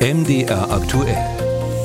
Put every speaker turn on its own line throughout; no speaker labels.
MDR aktuell.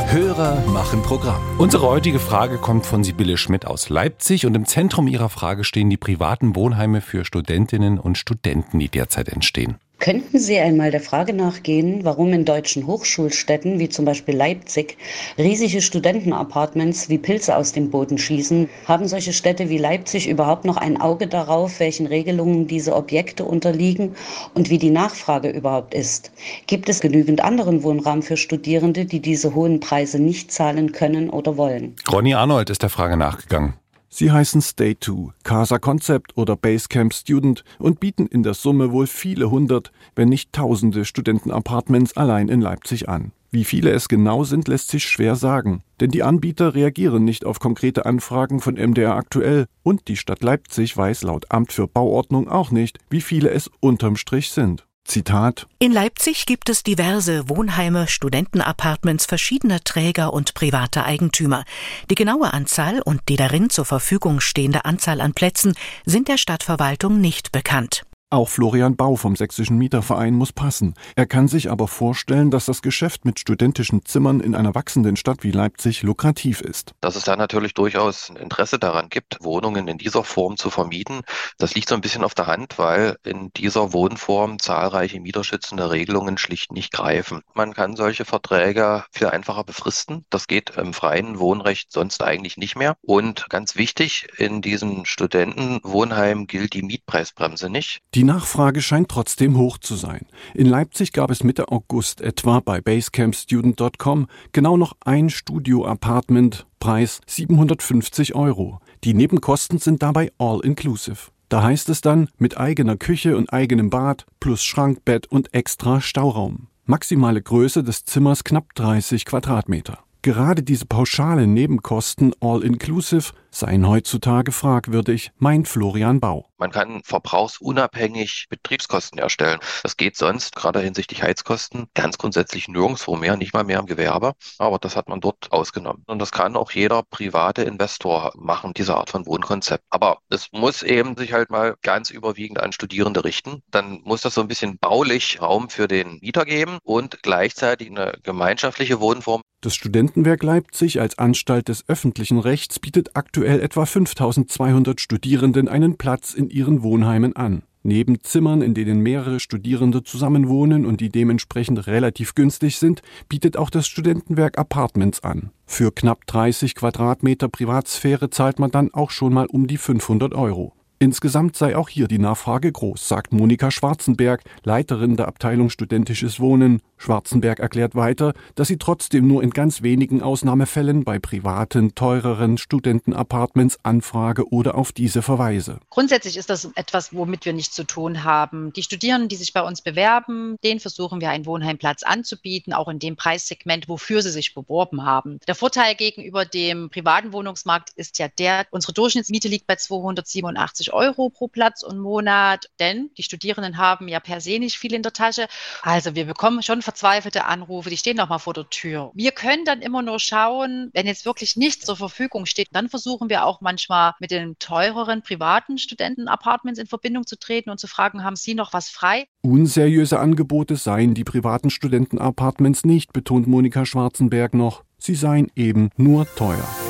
Hörer machen Programm.
Unsere heutige Frage kommt von Sibylle Schmidt aus Leipzig und im Zentrum ihrer Frage stehen die privaten Wohnheime für Studentinnen und Studenten, die derzeit entstehen.
Könnten Sie einmal der Frage nachgehen, warum in deutschen Hochschulstädten wie zum Beispiel Leipzig riesige Studentenapartments wie Pilze aus dem Boden schießen? Haben solche Städte wie Leipzig überhaupt noch ein Auge darauf, welchen Regelungen diese Objekte unterliegen und wie die Nachfrage überhaupt ist? Gibt es genügend anderen Wohnraum für Studierende, die diese hohen Preise nicht zahlen können oder wollen?
Ronny Arnold ist der Frage nachgegangen.
Sie heißen Stay 2, Casa Concept oder Basecamp Student und bieten in der Summe wohl viele hundert, wenn nicht tausende Studentenapartments allein in Leipzig an. Wie viele es genau sind, lässt sich schwer sagen, denn die Anbieter reagieren nicht auf konkrete Anfragen von MDR aktuell und die Stadt Leipzig weiß laut Amt für Bauordnung auch nicht, wie viele es unterm Strich sind. Zitat
In Leipzig gibt es diverse Wohnheime, Studentenapartments verschiedener Träger und privater Eigentümer. Die genaue Anzahl und die darin zur Verfügung stehende Anzahl an Plätzen sind der Stadtverwaltung nicht bekannt.
Auch Florian Bau vom Sächsischen Mieterverein muss passen. Er kann sich aber vorstellen, dass das Geschäft mit studentischen Zimmern in einer wachsenden Stadt wie Leipzig lukrativ ist.
Dass es da natürlich durchaus ein Interesse daran gibt, Wohnungen in dieser Form zu vermieten, das liegt so ein bisschen auf der Hand, weil in dieser Wohnform zahlreiche mieterschützende Regelungen schlicht nicht greifen. Man kann solche Verträge viel einfacher befristen. Das geht im freien Wohnrecht sonst eigentlich nicht mehr. Und ganz wichtig, in diesen Studentenwohnheimen gilt die Mietpreisbremse nicht.
Die die Nachfrage scheint trotzdem hoch zu sein. In Leipzig gab es Mitte August etwa bei basecampstudent.com genau noch ein Studio-Apartment, Preis 750 Euro. Die Nebenkosten sind dabei all-inclusive. Da heißt es dann mit eigener Küche und eigenem Bad plus Schrank, Bett und extra Stauraum. Maximale Größe des Zimmers knapp 30 Quadratmeter. Gerade diese pauschalen Nebenkosten all-inclusive seien heutzutage fragwürdig, meint Florian Bau.
Man kann verbrauchsunabhängig Betriebskosten erstellen. Das geht sonst, gerade hinsichtlich Heizkosten, ganz grundsätzlich nirgendwo mehr, nicht mal mehr im Gewerbe. Aber das hat man dort ausgenommen. Und das kann auch jeder private Investor machen, diese Art von Wohnkonzept. Aber es muss eben sich halt mal ganz überwiegend an Studierende richten. Dann muss das so ein bisschen baulich Raum für den Mieter geben und gleichzeitig eine gemeinschaftliche Wohnform.
Das Studentenwerk Leipzig als Anstalt des öffentlichen Rechts bietet aktuell etwa 5200 Studierenden einen Platz in ihren Wohnheimen an. Neben Zimmern, in denen mehrere Studierende zusammenwohnen und die dementsprechend relativ günstig sind, bietet auch das Studentenwerk Apartments an. Für knapp 30 Quadratmeter Privatsphäre zahlt man dann auch schon mal um die 500 Euro. Insgesamt sei auch hier die Nachfrage groß, sagt Monika Schwarzenberg, Leiterin der Abteilung Studentisches Wohnen. Schwarzenberg erklärt weiter, dass sie trotzdem nur in ganz wenigen Ausnahmefällen bei privaten, teureren Studentenapartments anfrage oder auf diese verweise.
Grundsätzlich ist das etwas, womit wir nichts zu tun haben. Die Studierenden, die sich bei uns bewerben, denen versuchen wir einen Wohnheimplatz anzubieten, auch in dem Preissegment, wofür sie sich beworben haben. Der Vorteil gegenüber dem privaten Wohnungsmarkt ist ja der, unsere Durchschnittsmiete liegt bei 287 Euro pro Platz und Monat, denn die Studierenden haben ja per se nicht viel in der Tasche. Also wir bekommen schon verzweifelte Anrufe, die stehen noch mal vor der Tür. Wir können dann immer nur schauen, wenn jetzt wirklich nichts zur Verfügung steht, dann versuchen wir auch manchmal mit den teureren privaten Studentenapartments in Verbindung zu treten und zu fragen, haben Sie noch was frei?
Unseriöse Angebote seien die privaten Studentenapartments nicht, betont Monika Schwarzenberg noch. Sie seien eben nur teuer.